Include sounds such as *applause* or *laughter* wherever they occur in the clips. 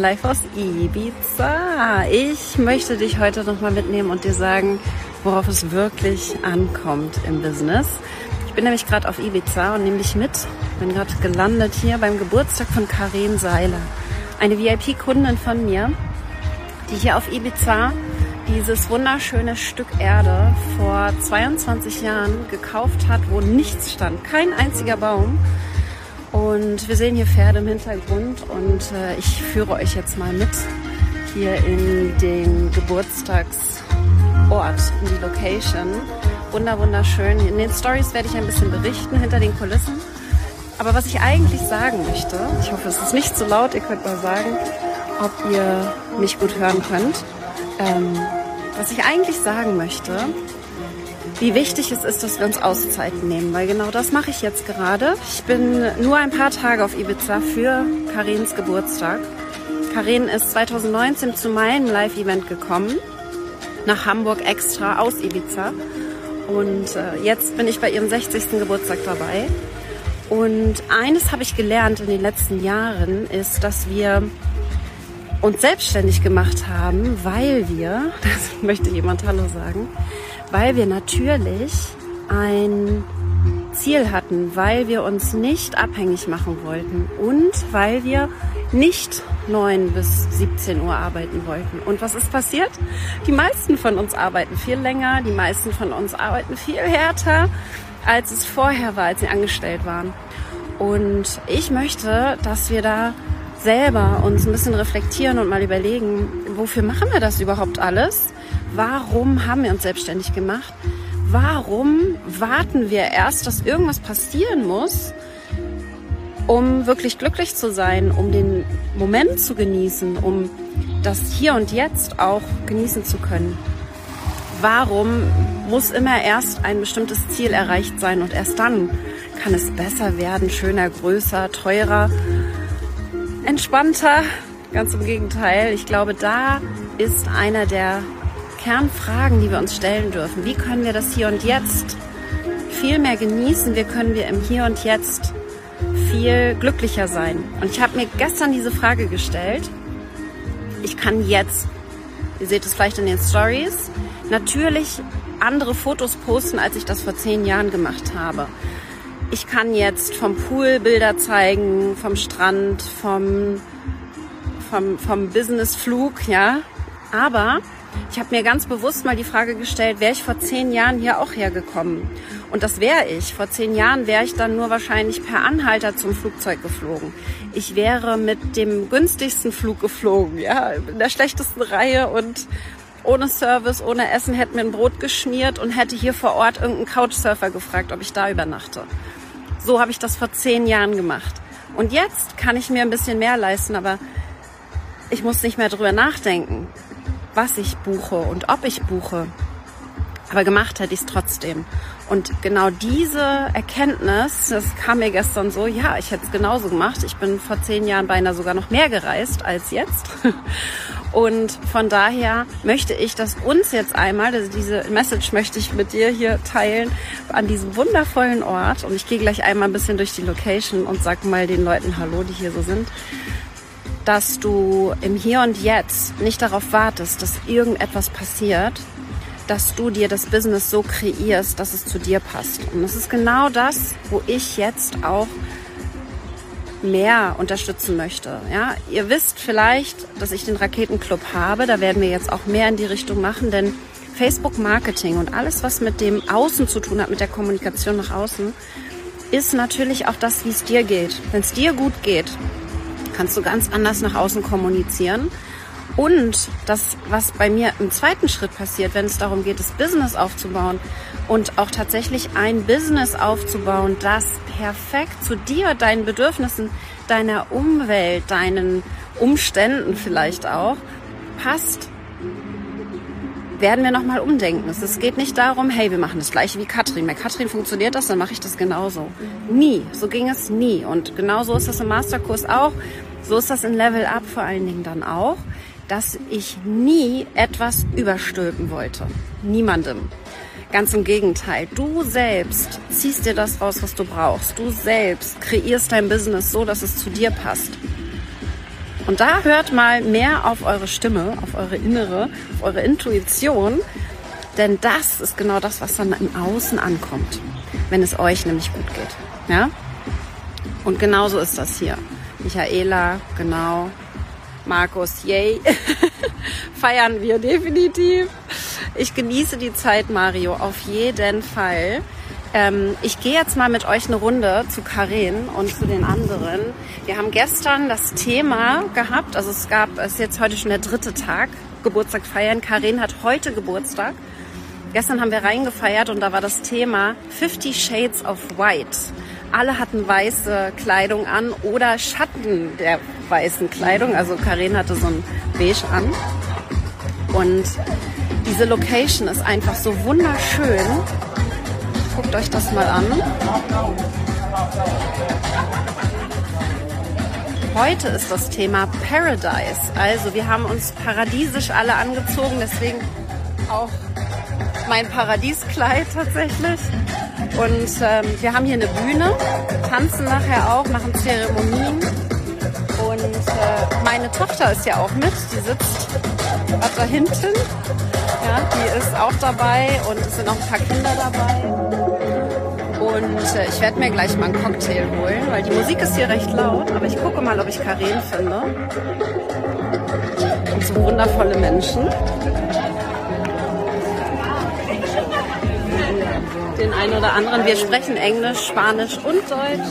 live aus Ibiza. Ich möchte dich heute nochmal mitnehmen und dir sagen, worauf es wirklich ankommt im Business. Ich bin nämlich gerade auf Ibiza und nehme dich mit. Bin gerade gelandet hier beim Geburtstag von Karin Seiler. Eine VIP-Kundin von mir, die hier auf Ibiza dieses wunderschöne Stück Erde vor 22 Jahren gekauft hat, wo nichts stand, kein einziger Baum und wir sehen hier Pferde im Hintergrund und äh, ich führe euch jetzt mal mit hier in den Geburtstagsort, in die Location. Wunder, wunderschön. In den Stories werde ich ein bisschen berichten hinter den Kulissen. Aber was ich eigentlich sagen möchte, ich hoffe, es ist nicht zu laut, ihr könnt mal sagen, ob ihr mich gut hören könnt. Ähm, was ich eigentlich sagen möchte, wie wichtig es ist, dass wir uns Auszeiten nehmen, weil genau das mache ich jetzt gerade. Ich bin nur ein paar Tage auf Ibiza für Karens Geburtstag. Karin ist 2019 zu meinem Live-Event gekommen, nach Hamburg extra aus Ibiza. Und äh, jetzt bin ich bei ihrem 60. Geburtstag dabei. Und eines habe ich gelernt in den letzten Jahren, ist, dass wir uns selbstständig gemacht haben, weil wir, *laughs* das möchte jemand Hallo sagen, weil wir natürlich ein Ziel hatten, weil wir uns nicht abhängig machen wollten und weil wir nicht 9 bis 17 Uhr arbeiten wollten. Und was ist passiert? Die meisten von uns arbeiten viel länger, die meisten von uns arbeiten viel härter, als es vorher war, als sie angestellt waren. Und ich möchte, dass wir da selber uns ein bisschen reflektieren und mal überlegen, wofür machen wir das überhaupt alles? Warum haben wir uns selbstständig gemacht? Warum warten wir erst, dass irgendwas passieren muss, um wirklich glücklich zu sein, um den Moment zu genießen, um das Hier und Jetzt auch genießen zu können? Warum muss immer erst ein bestimmtes Ziel erreicht sein und erst dann kann es besser werden, schöner, größer, teurer, entspannter? Ganz im Gegenteil. Ich glaube, da ist einer der Kernfragen, die wir uns stellen dürfen. Wie können wir das Hier und Jetzt viel mehr genießen? Wie können wir im Hier und Jetzt viel glücklicher sein? Und ich habe mir gestern diese Frage gestellt. Ich kann jetzt, ihr seht es vielleicht in den Stories, natürlich andere Fotos posten, als ich das vor zehn Jahren gemacht habe. Ich kann jetzt vom Pool Bilder zeigen, vom Strand, vom, vom, vom Businessflug, ja. Aber ich habe mir ganz bewusst mal die Frage gestellt, wäre ich vor zehn Jahren hier auch hergekommen? Und das wäre ich. Vor zehn Jahren wäre ich dann nur wahrscheinlich per Anhalter zum Flugzeug geflogen. Ich wäre mit dem günstigsten Flug geflogen, ja, in der schlechtesten Reihe und ohne Service, ohne Essen, hätte mir ein Brot geschmiert und hätte hier vor Ort irgendeinen Couchsurfer gefragt, ob ich da übernachte. So habe ich das vor zehn Jahren gemacht. Und jetzt kann ich mir ein bisschen mehr leisten, aber ich muss nicht mehr drüber nachdenken was ich buche und ob ich buche. Aber gemacht hätte ich es trotzdem. Und genau diese Erkenntnis, das kam mir gestern so, ja, ich hätte es genauso gemacht. Ich bin vor zehn Jahren beinahe sogar noch mehr gereist als jetzt. *laughs* Und von daher möchte ich, dass uns jetzt einmal, also diese Message möchte ich mit dir hier teilen, an diesem wundervollen Ort. Und ich gehe gleich einmal ein bisschen durch die Location und sag mal den Leuten Hallo, die hier so sind dass du im Hier und Jetzt nicht darauf wartest, dass irgendetwas passiert, dass du dir das Business so kreierst, dass es zu dir passt. Und das ist genau das, wo ich jetzt auch mehr unterstützen möchte. Ja, ihr wisst vielleicht, dass ich den Raketenclub habe. Da werden wir jetzt auch mehr in die Richtung machen, denn Facebook Marketing und alles, was mit dem Außen zu tun hat, mit der Kommunikation nach außen, ist natürlich auch das, wie es dir geht. Wenn es dir gut geht, kannst du ganz anders nach außen kommunizieren. Und das, was bei mir im zweiten Schritt passiert, wenn es darum geht, das Business aufzubauen und auch tatsächlich ein Business aufzubauen, das perfekt zu dir, deinen Bedürfnissen, deiner Umwelt, deinen Umständen vielleicht auch passt, werden wir nochmal umdenken. Es geht nicht darum, hey, wir machen das gleiche wie Katrin. Bei Katrin funktioniert das, dann mache ich das genauso. Nie. So ging es nie. Und genauso ist das im Masterkurs auch. So ist das in Level Up vor allen Dingen dann auch, dass ich nie etwas überstülpen wollte. Niemandem. Ganz im Gegenteil. Du selbst ziehst dir das raus, was du brauchst. Du selbst kreierst dein Business so, dass es zu dir passt. Und da hört mal mehr auf eure Stimme, auf eure innere, auf eure Intuition. Denn das ist genau das, was dann im Außen ankommt, wenn es euch nämlich gut geht. Ja? Und genauso ist das hier. Michaela, genau. Markus, yay. *laughs* Feiern wir definitiv. Ich genieße die Zeit, Mario, auf jeden Fall. Ähm, ich gehe jetzt mal mit euch eine Runde zu Karen und zu den anderen. Wir haben gestern das Thema gehabt, also es gab, es ist jetzt heute schon der dritte Tag, Geburtstag feiern. Karen hat heute Geburtstag. Gestern haben wir reingefeiert und da war das Thema 50 Shades of White. Alle hatten weiße Kleidung an oder Schatten der weißen Kleidung. Also Karen hatte so ein Beige an. Und diese Location ist einfach so wunderschön. Guckt euch das mal an. Heute ist das Thema Paradise. Also wir haben uns paradiesisch alle angezogen, deswegen auch mein Paradieskleid tatsächlich. Und ähm, wir haben hier eine Bühne, tanzen nachher auch, machen Zeremonien. Und äh, meine Tochter ist ja auch mit, die sitzt da hinten. Ja, die ist auch dabei und es sind noch ein paar Kinder dabei. Und äh, ich werde mir gleich mal einen Cocktail holen, weil die Musik ist hier recht laut. Aber ich gucke mal, ob ich Karen finde. Und so wundervolle Menschen. Den einen oder anderen. Wir sprechen Englisch, Spanisch und Deutsch.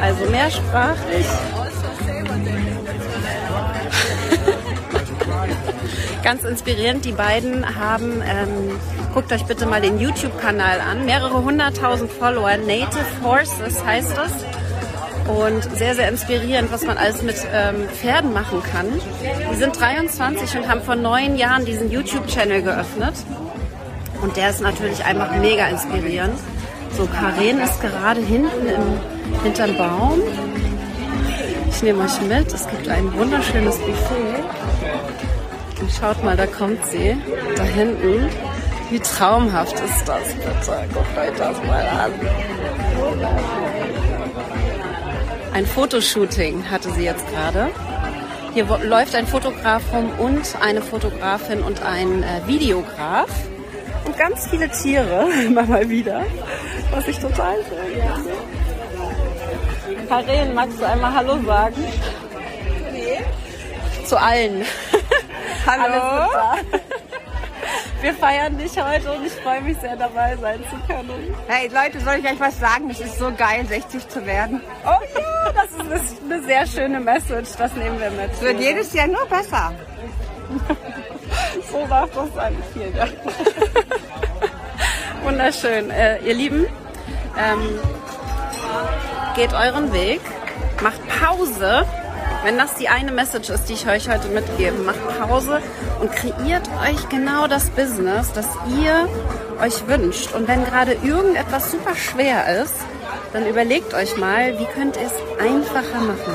Also mehrsprachig. *laughs* Ganz inspirierend. Die beiden haben, ähm, guckt euch bitte mal den YouTube-Kanal an. Mehrere hunderttausend Follower. Native Horses heißt das. Und sehr, sehr inspirierend, was man alles mit ähm, Pferden machen kann. Die sind 23 und haben vor neun Jahren diesen YouTube-Channel geöffnet. Und der ist natürlich einfach mega inspirierend. So, Karen ist gerade hinten im, hinterm Baum. Ich nehme euch mit. Es gibt ein wunderschönes Buffet. Und schaut mal, da kommt sie. Da hinten. Wie traumhaft ist das bitte? Guckt euch das mal an. Ein Fotoshooting hatte sie jetzt gerade. Hier läuft ein Fotograf rum und eine Fotografin und ein äh, Videograf. Und ganz viele Tiere, *laughs* immer mal wieder. Was ich total schön finde. Karen, magst du einmal Hallo sagen? Nee. Zu allen. *laughs* Hallo. Wir feiern dich heute und ich freue mich sehr dabei sein zu können. Hey Leute, soll ich euch was sagen? Es ist so geil, 60 zu werden. Oh ja, das ist eine sehr schöne Message. Das nehmen wir mit. Es wird jedes Jahr nur besser. *laughs* so sagt das eigentlich viel. Ja. Wunderschön. Äh, ihr Lieben, ähm, geht euren Weg, macht Pause wenn das die eine Message ist, die ich euch heute mitgebe, macht Pause und kreiert euch genau das Business, das ihr euch wünscht. Und wenn gerade irgendetwas super schwer ist, dann überlegt euch mal, wie könnt ihr es einfacher machen?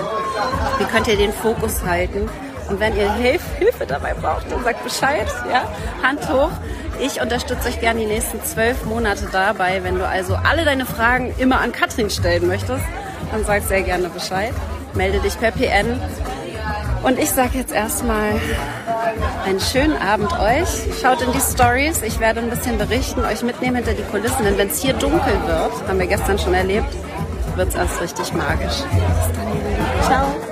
Wie könnt ihr den Fokus halten? Und wenn ihr Hilf Hilfe dabei braucht, dann sagt Bescheid, ja? Hand hoch. Ich unterstütze euch gerne die nächsten zwölf Monate dabei. Wenn du also alle deine Fragen immer an Katrin stellen möchtest, dann sag sehr gerne Bescheid melde dich per PN. Und ich sage jetzt erstmal einen schönen Abend euch. Schaut in die Stories. Ich werde ein bisschen berichten, euch mitnehmen hinter die Kulissen. Denn wenn es hier dunkel wird, haben wir gestern schon erlebt, wird es erst richtig magisch. Bis dann. Ciao.